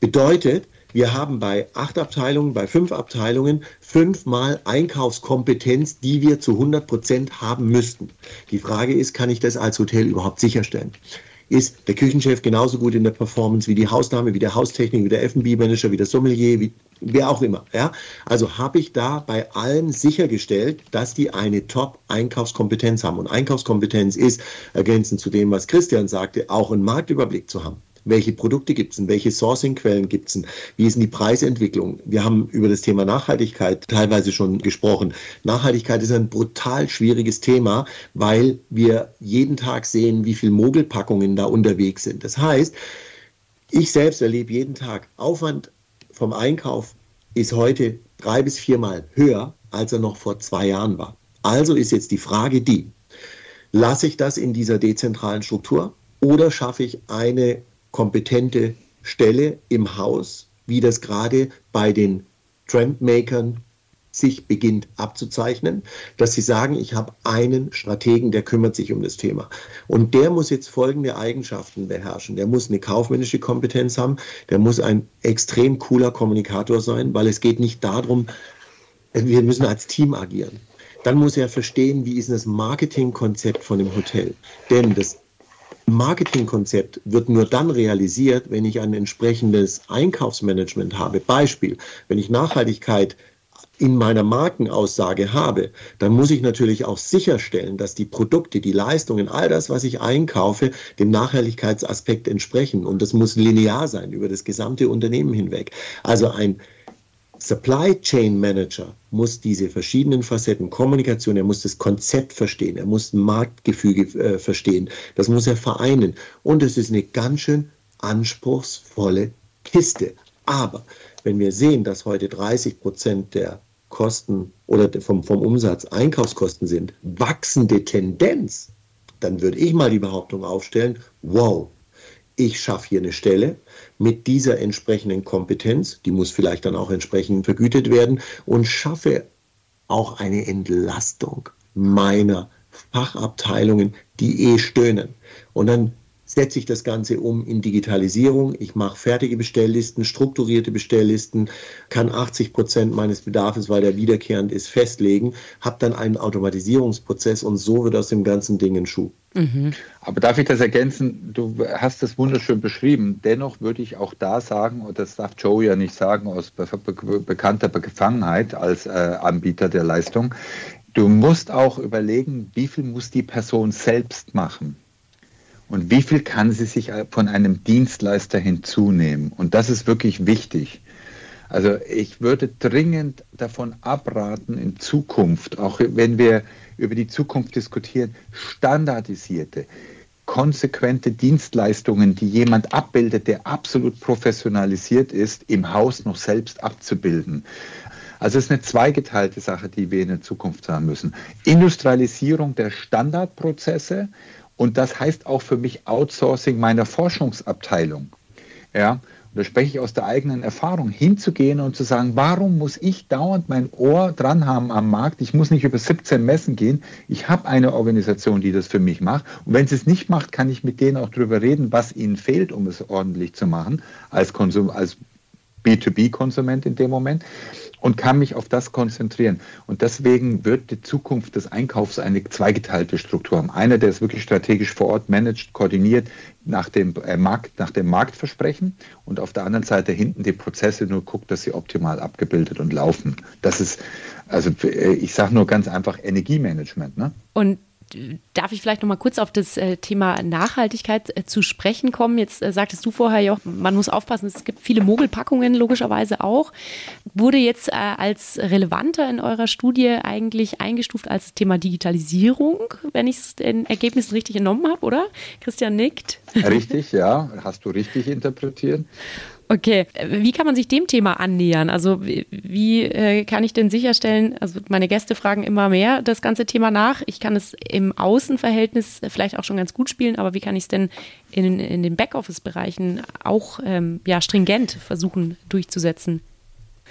Bedeutet, wir haben bei acht Abteilungen, bei fünf Abteilungen fünfmal Einkaufskompetenz, die wir zu 100 Prozent haben müssten. Die Frage ist, kann ich das als Hotel überhaupt sicherstellen? Ist der Küchenchef genauso gut in der Performance wie die Hausdame, wie der Haustechnik, wie der F&B-Manager, wie der Sommelier, wie wer auch immer? Ja? Also habe ich da bei allen sichergestellt, dass die eine Top-Einkaufskompetenz haben. Und Einkaufskompetenz ist, ergänzend zu dem, was Christian sagte, auch einen Marktüberblick zu haben. Welche Produkte gibt es denn? Welche Sourcing-Quellen gibt es denn? Wie ist denn die Preisentwicklung? Wir haben über das Thema Nachhaltigkeit teilweise schon gesprochen. Nachhaltigkeit ist ein brutal schwieriges Thema, weil wir jeden Tag sehen, wie viele Mogelpackungen da unterwegs sind. Das heißt, ich selbst erlebe jeden Tag, Aufwand vom Einkauf ist heute drei bis viermal höher, als er noch vor zwei Jahren war. Also ist jetzt die Frage die, lasse ich das in dieser dezentralen Struktur oder schaffe ich eine kompetente Stelle im Haus, wie das gerade bei den Trendmakern sich beginnt abzuzeichnen, dass sie sagen, ich habe einen Strategen, der kümmert sich um das Thema. Und der muss jetzt folgende Eigenschaften beherrschen. Der muss eine kaufmännische Kompetenz haben, der muss ein extrem cooler Kommunikator sein, weil es geht nicht darum, wir müssen als Team agieren. Dann muss er verstehen, wie ist das Marketingkonzept von dem Hotel. Denn das Marketingkonzept wird nur dann realisiert, wenn ich ein entsprechendes Einkaufsmanagement habe. Beispiel, wenn ich Nachhaltigkeit in meiner Markenaussage habe, dann muss ich natürlich auch sicherstellen, dass die Produkte, die Leistungen, all das, was ich einkaufe, dem Nachhaltigkeitsaspekt entsprechen. Und das muss linear sein über das gesamte Unternehmen hinweg. Also ein Supply Chain Manager muss diese verschiedenen Facetten, Kommunikation, er muss das Konzept verstehen, er muss Marktgefüge äh, verstehen, das muss er vereinen. Und es ist eine ganz schön anspruchsvolle Kiste. Aber wenn wir sehen, dass heute 30 Prozent der Kosten oder vom, vom Umsatz Einkaufskosten sind, wachsende Tendenz, dann würde ich mal die Behauptung aufstellen, wow, ich schaffe hier eine Stelle, mit dieser entsprechenden Kompetenz, die muss vielleicht dann auch entsprechend vergütet werden, und schaffe auch eine Entlastung meiner Fachabteilungen, die eh stöhnen. Und dann setze ich das Ganze um in Digitalisierung. Ich mache fertige Bestelllisten, strukturierte Bestelllisten, kann 80 Prozent meines Bedarfs, weil der wiederkehrend ist, festlegen, habe dann einen Automatisierungsprozess und so wird aus dem ganzen Ding ein Schuh. Mhm. Aber darf ich das ergänzen? Du hast das wunderschön beschrieben. Dennoch würde ich auch da sagen, und das darf Joe ja nicht sagen aus be be bekannter Befangenheit als äh, Anbieter der Leistung, du musst auch überlegen, wie viel muss die Person selbst machen und wie viel kann sie sich von einem Dienstleister hinzunehmen. Und das ist wirklich wichtig. Also ich würde dringend davon abraten, in Zukunft, auch wenn wir über die Zukunft diskutieren, standardisierte, konsequente Dienstleistungen, die jemand abbildet, der absolut professionalisiert ist, im Haus noch selbst abzubilden. Also es ist eine zweigeteilte Sache, die wir in der Zukunft haben müssen. Industrialisierung der Standardprozesse und das heißt auch für mich Outsourcing meiner Forschungsabteilung. Ja, da spreche ich aus der eigenen Erfahrung, hinzugehen und zu sagen, warum muss ich dauernd mein Ohr dran haben am Markt? Ich muss nicht über 17 Messen gehen. Ich habe eine Organisation, die das für mich macht. Und wenn sie es nicht macht, kann ich mit denen auch darüber reden, was ihnen fehlt, um es ordentlich zu machen, als, Konsum, als B2B-Konsument in dem Moment und kann mich auf das konzentrieren. Und deswegen wird die Zukunft des Einkaufs eine zweigeteilte Struktur haben. Einer, der es wirklich strategisch vor Ort managt, koordiniert nach dem äh, Markt, nach dem Marktversprechen und auf der anderen Seite hinten die Prozesse nur guckt, dass sie optimal abgebildet und laufen. Das ist, also äh, ich sage nur ganz einfach Energiemanagement. Ne? Und darf ich vielleicht noch mal kurz auf das äh, Thema Nachhaltigkeit äh, zu sprechen kommen? Jetzt äh, sagtest du vorher, ja, man muss aufpassen, es gibt viele Mogelpackungen logischerweise auch. Wurde jetzt als relevanter in eurer Studie eigentlich eingestuft als Thema Digitalisierung, wenn ich es den Ergebnissen richtig entnommen habe, oder? Christian nickt. Richtig, ja, hast du richtig interpretiert. Okay, wie kann man sich dem Thema annähern? Also wie äh, kann ich denn sicherstellen, also meine Gäste fragen immer mehr das ganze Thema nach. Ich kann es im Außenverhältnis vielleicht auch schon ganz gut spielen, aber wie kann ich es denn in, in den Backoffice-Bereichen auch ähm, ja, stringent versuchen durchzusetzen?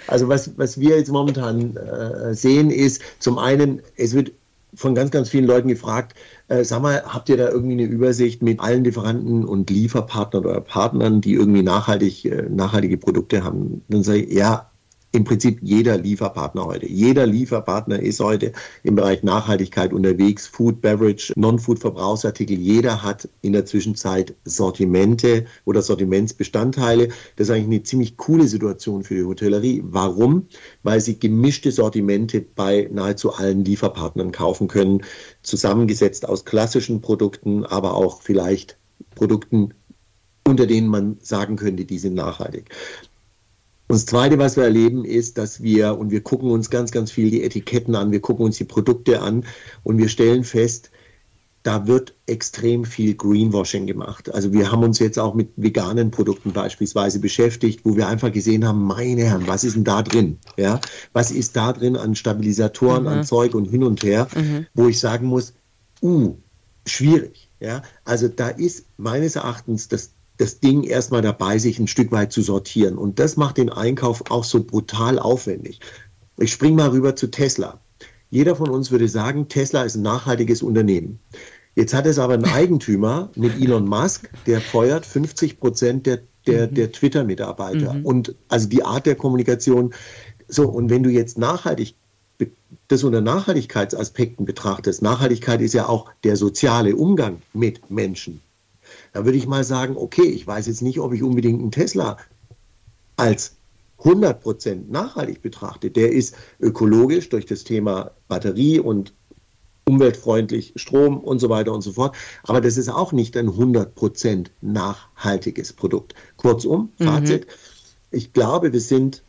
Also was, was wir jetzt momentan äh, sehen ist, zum einen, es wird von ganz, ganz vielen Leuten gefragt, äh, sag mal, habt ihr da irgendwie eine Übersicht mit allen Lieferanten und Lieferpartnern oder Partnern, die irgendwie nachhaltig, äh, nachhaltige Produkte haben? Dann sage ich, ja, im Prinzip jeder Lieferpartner heute. Jeder Lieferpartner ist heute im Bereich Nachhaltigkeit unterwegs, Food, Beverage, Non-Food-Verbrauchsartikel. Jeder hat in der Zwischenzeit Sortimente oder Sortimentsbestandteile. Das ist eigentlich eine ziemlich coole Situation für die Hotellerie. Warum? Weil sie gemischte Sortimente bei nahezu allen Lieferpartnern kaufen können, zusammengesetzt aus klassischen Produkten, aber auch vielleicht Produkten, unter denen man sagen könnte, die sind nachhaltig. Und das Zweite, was wir erleben, ist, dass wir, und wir gucken uns ganz, ganz viel die Etiketten an, wir gucken uns die Produkte an und wir stellen fest, da wird extrem viel Greenwashing gemacht. Also wir haben uns jetzt auch mit veganen Produkten beispielsweise beschäftigt, wo wir einfach gesehen haben, meine Herren, was ist denn da drin? Ja, was ist da drin an Stabilisatoren, mhm. an Zeug und hin und her, mhm. wo ich sagen muss, uh, schwierig. Ja, also da ist meines Erachtens das das Ding erstmal dabei, sich ein Stück weit zu sortieren. Und das macht den Einkauf auch so brutal aufwendig. Ich springe mal rüber zu Tesla. Jeder von uns würde sagen, Tesla ist ein nachhaltiges Unternehmen. Jetzt hat es aber einen Eigentümer mit Elon Musk, der feuert 50 Prozent der, der, mhm. der Twitter-Mitarbeiter. Mhm. Und also die Art der Kommunikation. So, und wenn du jetzt nachhaltig das unter Nachhaltigkeitsaspekten betrachtest, Nachhaltigkeit ist ja auch der soziale Umgang mit Menschen. Da würde ich mal sagen, okay, ich weiß jetzt nicht, ob ich unbedingt einen Tesla als 100% nachhaltig betrachte. Der ist ökologisch durch das Thema Batterie und umweltfreundlich Strom und so weiter und so fort. Aber das ist auch nicht ein 100% nachhaltiges Produkt. Kurzum, mhm. Fazit. Mhm. Ich glaube, wir sind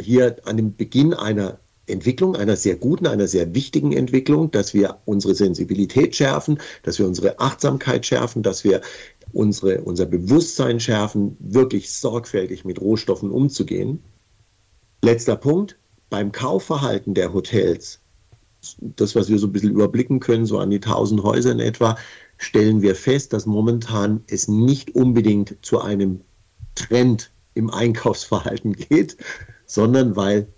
hier an dem Beginn einer Entwicklung, einer sehr guten, einer sehr wichtigen Entwicklung, dass wir unsere Sensibilität schärfen, dass wir unsere Achtsamkeit schärfen, dass wir unsere, unser Bewusstsein schärfen, wirklich sorgfältig mit Rohstoffen umzugehen. Letzter Punkt, beim Kaufverhalten der Hotels, das, was wir so ein bisschen überblicken können, so an die 1000 Häuser in etwa, stellen wir fest, dass momentan es nicht unbedingt zu einem Trend im Einkaufsverhalten geht, sondern weil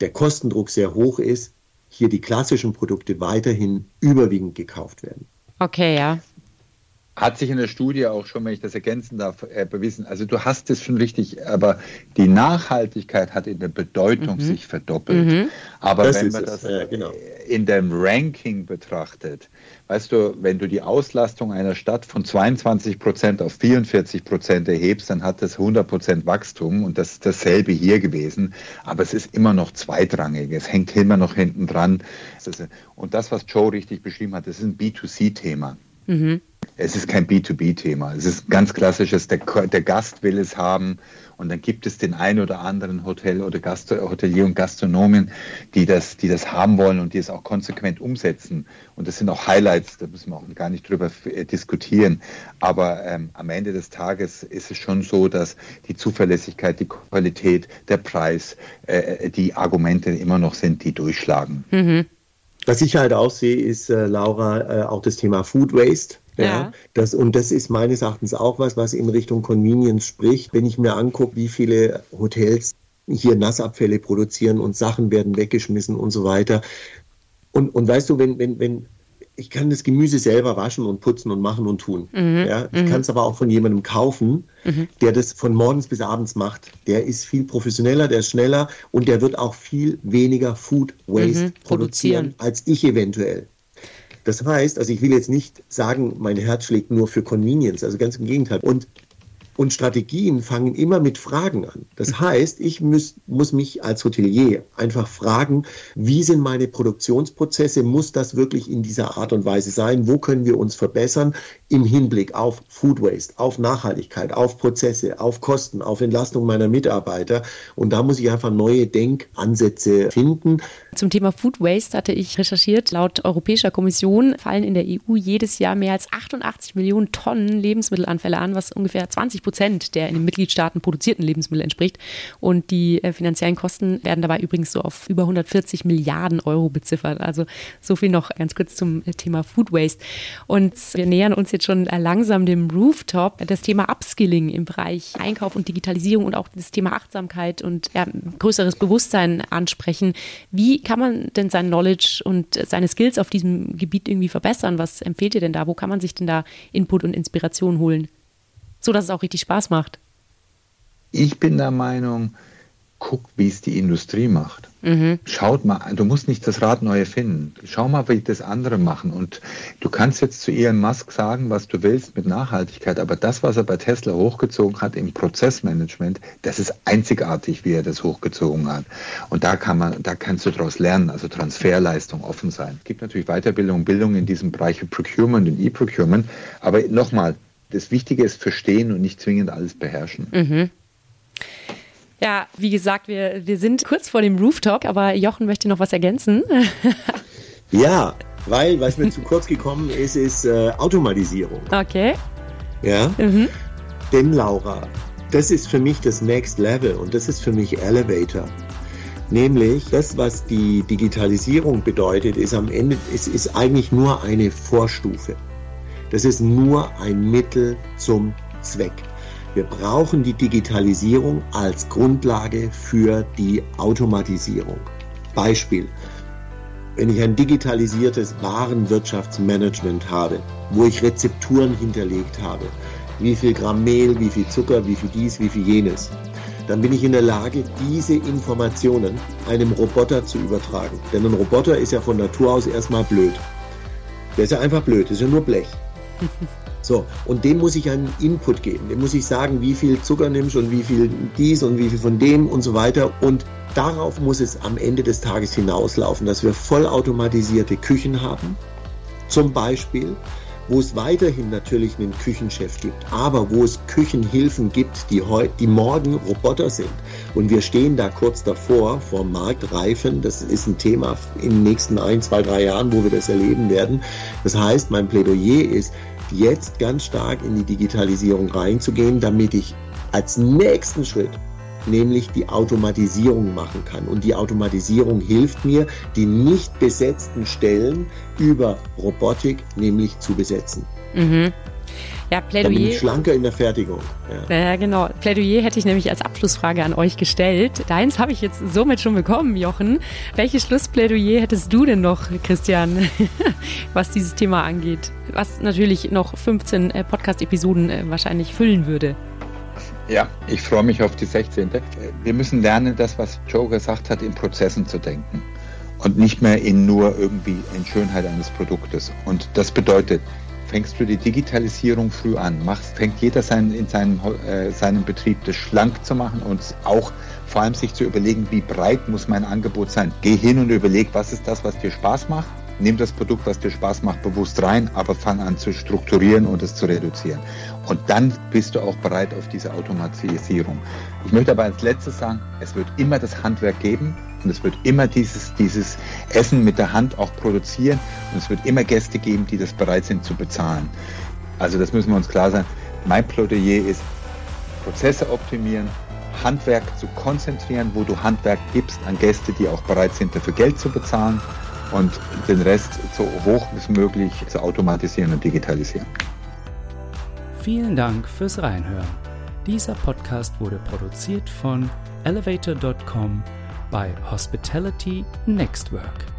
der Kostendruck sehr hoch ist, hier die klassischen Produkte weiterhin überwiegend gekauft werden. Okay, ja. Hat sich in der Studie auch schon, wenn ich das ergänzen darf, äh, bewiesen. Also du hast es schon richtig, aber die Nachhaltigkeit hat in der Bedeutung mhm. sich verdoppelt. Mhm. Aber das wenn man das ja, genau. in dem Ranking betrachtet, weißt du, wenn du die Auslastung einer Stadt von 22 Prozent auf 44 Prozent erhebst, dann hat das 100 Prozent Wachstum und das ist dasselbe hier gewesen. Aber es ist immer noch zweitrangig. Es hängt immer noch hinten dran. Und das, was Joe richtig beschrieben hat, das ist ein B2C-Thema. Mhm. Es ist kein B2B-Thema. Es ist ganz klassisches, der, der, Gast will es haben und dann gibt es den einen oder anderen Hotel oder Gast, Hotelier und Gastronomen, die das, die das haben wollen und die es auch konsequent umsetzen. Und das sind auch Highlights, da müssen wir auch gar nicht drüber äh, diskutieren. Aber ähm, am Ende des Tages ist es schon so, dass die Zuverlässigkeit, die Qualität, der Preis, äh, äh die Argumente immer noch sind, die durchschlagen. Mhm. Was ich halt auch sehe, ist, äh, Laura, äh, auch das Thema Food Waste. Ja, ja. Das, und das ist meines Erachtens auch was, was in Richtung Convenience spricht. Wenn ich mir angucke, wie viele Hotels hier Nassabfälle produzieren und Sachen werden weggeschmissen und so weiter. Und, und weißt du, wenn, wenn, wenn ich kann das Gemüse selber waschen und putzen und machen und tun. Mhm. Ja, ich mhm. kann es aber auch von jemandem kaufen, mhm. der das von morgens bis abends macht. Der ist viel professioneller, der ist schneller und der wird auch viel weniger Food Waste mhm. produzieren als ich eventuell. Das heißt, also ich will jetzt nicht sagen, mein Herz schlägt nur für Convenience, also ganz im Gegenteil. Und und Strategien fangen immer mit Fragen an. Das mhm. heißt, ich muss, muss mich als Hotelier einfach fragen, wie sind meine Produktionsprozesse? Muss das wirklich in dieser Art und Weise sein? Wo können wir uns verbessern im Hinblick auf Food Waste, auf Nachhaltigkeit, auf Prozesse, auf Kosten, auf Entlastung meiner Mitarbeiter? Und da muss ich einfach neue Denkansätze finden. Zum Thema Food Waste hatte ich recherchiert. Laut Europäischer Kommission fallen in der EU jedes Jahr mehr als 88 Millionen Tonnen Lebensmittelanfälle an, was ungefähr 20 Prozent der in den Mitgliedstaaten produzierten Lebensmittel entspricht. Und die äh, finanziellen Kosten werden dabei übrigens so auf über 140 Milliarden Euro beziffert. Also so viel noch ganz kurz zum äh, Thema Food Waste. Und wir nähern uns jetzt schon langsam dem Rooftop. Das Thema Upskilling im Bereich Einkauf und Digitalisierung und auch das Thema Achtsamkeit und ja, größeres Bewusstsein ansprechen. Wie kann man denn sein Knowledge und seine Skills auf diesem Gebiet irgendwie verbessern? Was empfehlt ihr denn da? Wo kann man sich denn da Input und Inspiration holen? So dass es auch richtig Spaß macht. Ich bin der Meinung, guck, wie es die Industrie macht. Mhm. Schaut mal, du musst nicht das Rad neu erfinden. Schau mal, wie das andere machen. Und du kannst jetzt zu Elon Musk sagen, was du willst mit Nachhaltigkeit, aber das, was er bei Tesla hochgezogen hat im Prozessmanagement, das ist einzigartig, wie er das hochgezogen hat. Und da kann man, da kannst du daraus lernen, also Transferleistung offen sein. Es gibt natürlich Weiterbildung, Bildung in diesem Bereich Procurement und E-Procurement. Aber nochmal, das Wichtige ist verstehen und nicht zwingend alles beherrschen. Mhm. Ja, wie gesagt, wir, wir sind kurz vor dem Rooftop, aber Jochen möchte noch was ergänzen. ja, weil, was mir zu kurz gekommen ist, ist äh, Automatisierung. Okay. Ja. Mhm. Denn Laura, das ist für mich das Next Level und das ist für mich Elevator. Nämlich das, was die Digitalisierung bedeutet, ist am Ende, ist, ist eigentlich nur eine Vorstufe. Das ist nur ein Mittel zum Zweck. Wir brauchen die Digitalisierung als Grundlage für die Automatisierung. Beispiel. Wenn ich ein digitalisiertes Warenwirtschaftsmanagement habe, wo ich Rezepturen hinterlegt habe, wie viel Gramm Mehl, wie viel Zucker, wie viel dies, wie viel jenes, dann bin ich in der Lage, diese Informationen einem Roboter zu übertragen. Denn ein Roboter ist ja von Natur aus erstmal blöd. Der ist ja einfach blöd, ist ja nur Blech. So, und dem muss ich einen Input geben. Dem muss ich sagen, wie viel Zucker nimmst und wie viel dies und wie viel von dem und so weiter. Und darauf muss es am Ende des Tages hinauslaufen, dass wir vollautomatisierte Küchen haben. Zum Beispiel, wo es weiterhin natürlich einen Küchenchef gibt, aber wo es Küchenhilfen gibt, die heute, die morgen Roboter sind. Und wir stehen da kurz davor, vor Marktreifen. Das ist ein Thema in den nächsten ein, zwei, drei Jahren, wo wir das erleben werden. Das heißt, mein Plädoyer ist, jetzt ganz stark in die Digitalisierung reinzugehen, damit ich als nächsten Schritt nämlich die Automatisierung machen kann. Und die Automatisierung hilft mir, die nicht besetzten Stellen über Robotik nämlich zu besetzen. Mhm. Ja, Plädoyer. Dann bin ich schlanker in der Fertigung. Ja. ja, genau. Plädoyer hätte ich nämlich als Abschlussfrage an euch gestellt. Deins habe ich jetzt somit schon bekommen, Jochen. Welches Schlussplädoyer hättest du denn noch, Christian, was dieses Thema angeht? Was natürlich noch 15 äh, Podcast-Episoden äh, wahrscheinlich füllen würde. Ja, ich freue mich auf die 16. Wir müssen lernen, das, was Joe gesagt hat, in Prozessen zu denken und nicht mehr in nur irgendwie in Schönheit eines Produktes. Und das bedeutet, fängst du die Digitalisierung früh an, machst, fängt jeder sein, in seinem, äh, seinem Betrieb das schlank zu machen und auch vor allem sich zu überlegen, wie breit muss mein Angebot sein. Geh hin und überleg, was ist das, was dir Spaß macht nimm das Produkt, was dir Spaß macht, bewusst rein, aber fang an zu strukturieren und es zu reduzieren. Und dann bist du auch bereit auf diese Automatisierung. Ich möchte aber als letztes sagen, es wird immer das Handwerk geben und es wird immer dieses, dieses Essen mit der Hand auch produzieren und es wird immer Gäste geben, die das bereit sind zu bezahlen. Also das müssen wir uns klar sein. Mein Plädoyer ist, Prozesse optimieren, Handwerk zu konzentrieren, wo du Handwerk gibst an Gäste, die auch bereit sind, dafür Geld zu bezahlen und den Rest so hoch wie möglich zu automatisieren und digitalisieren. Vielen Dank fürs Reinhören. Dieser Podcast wurde produziert von elevator.com bei Hospitality Nextwork.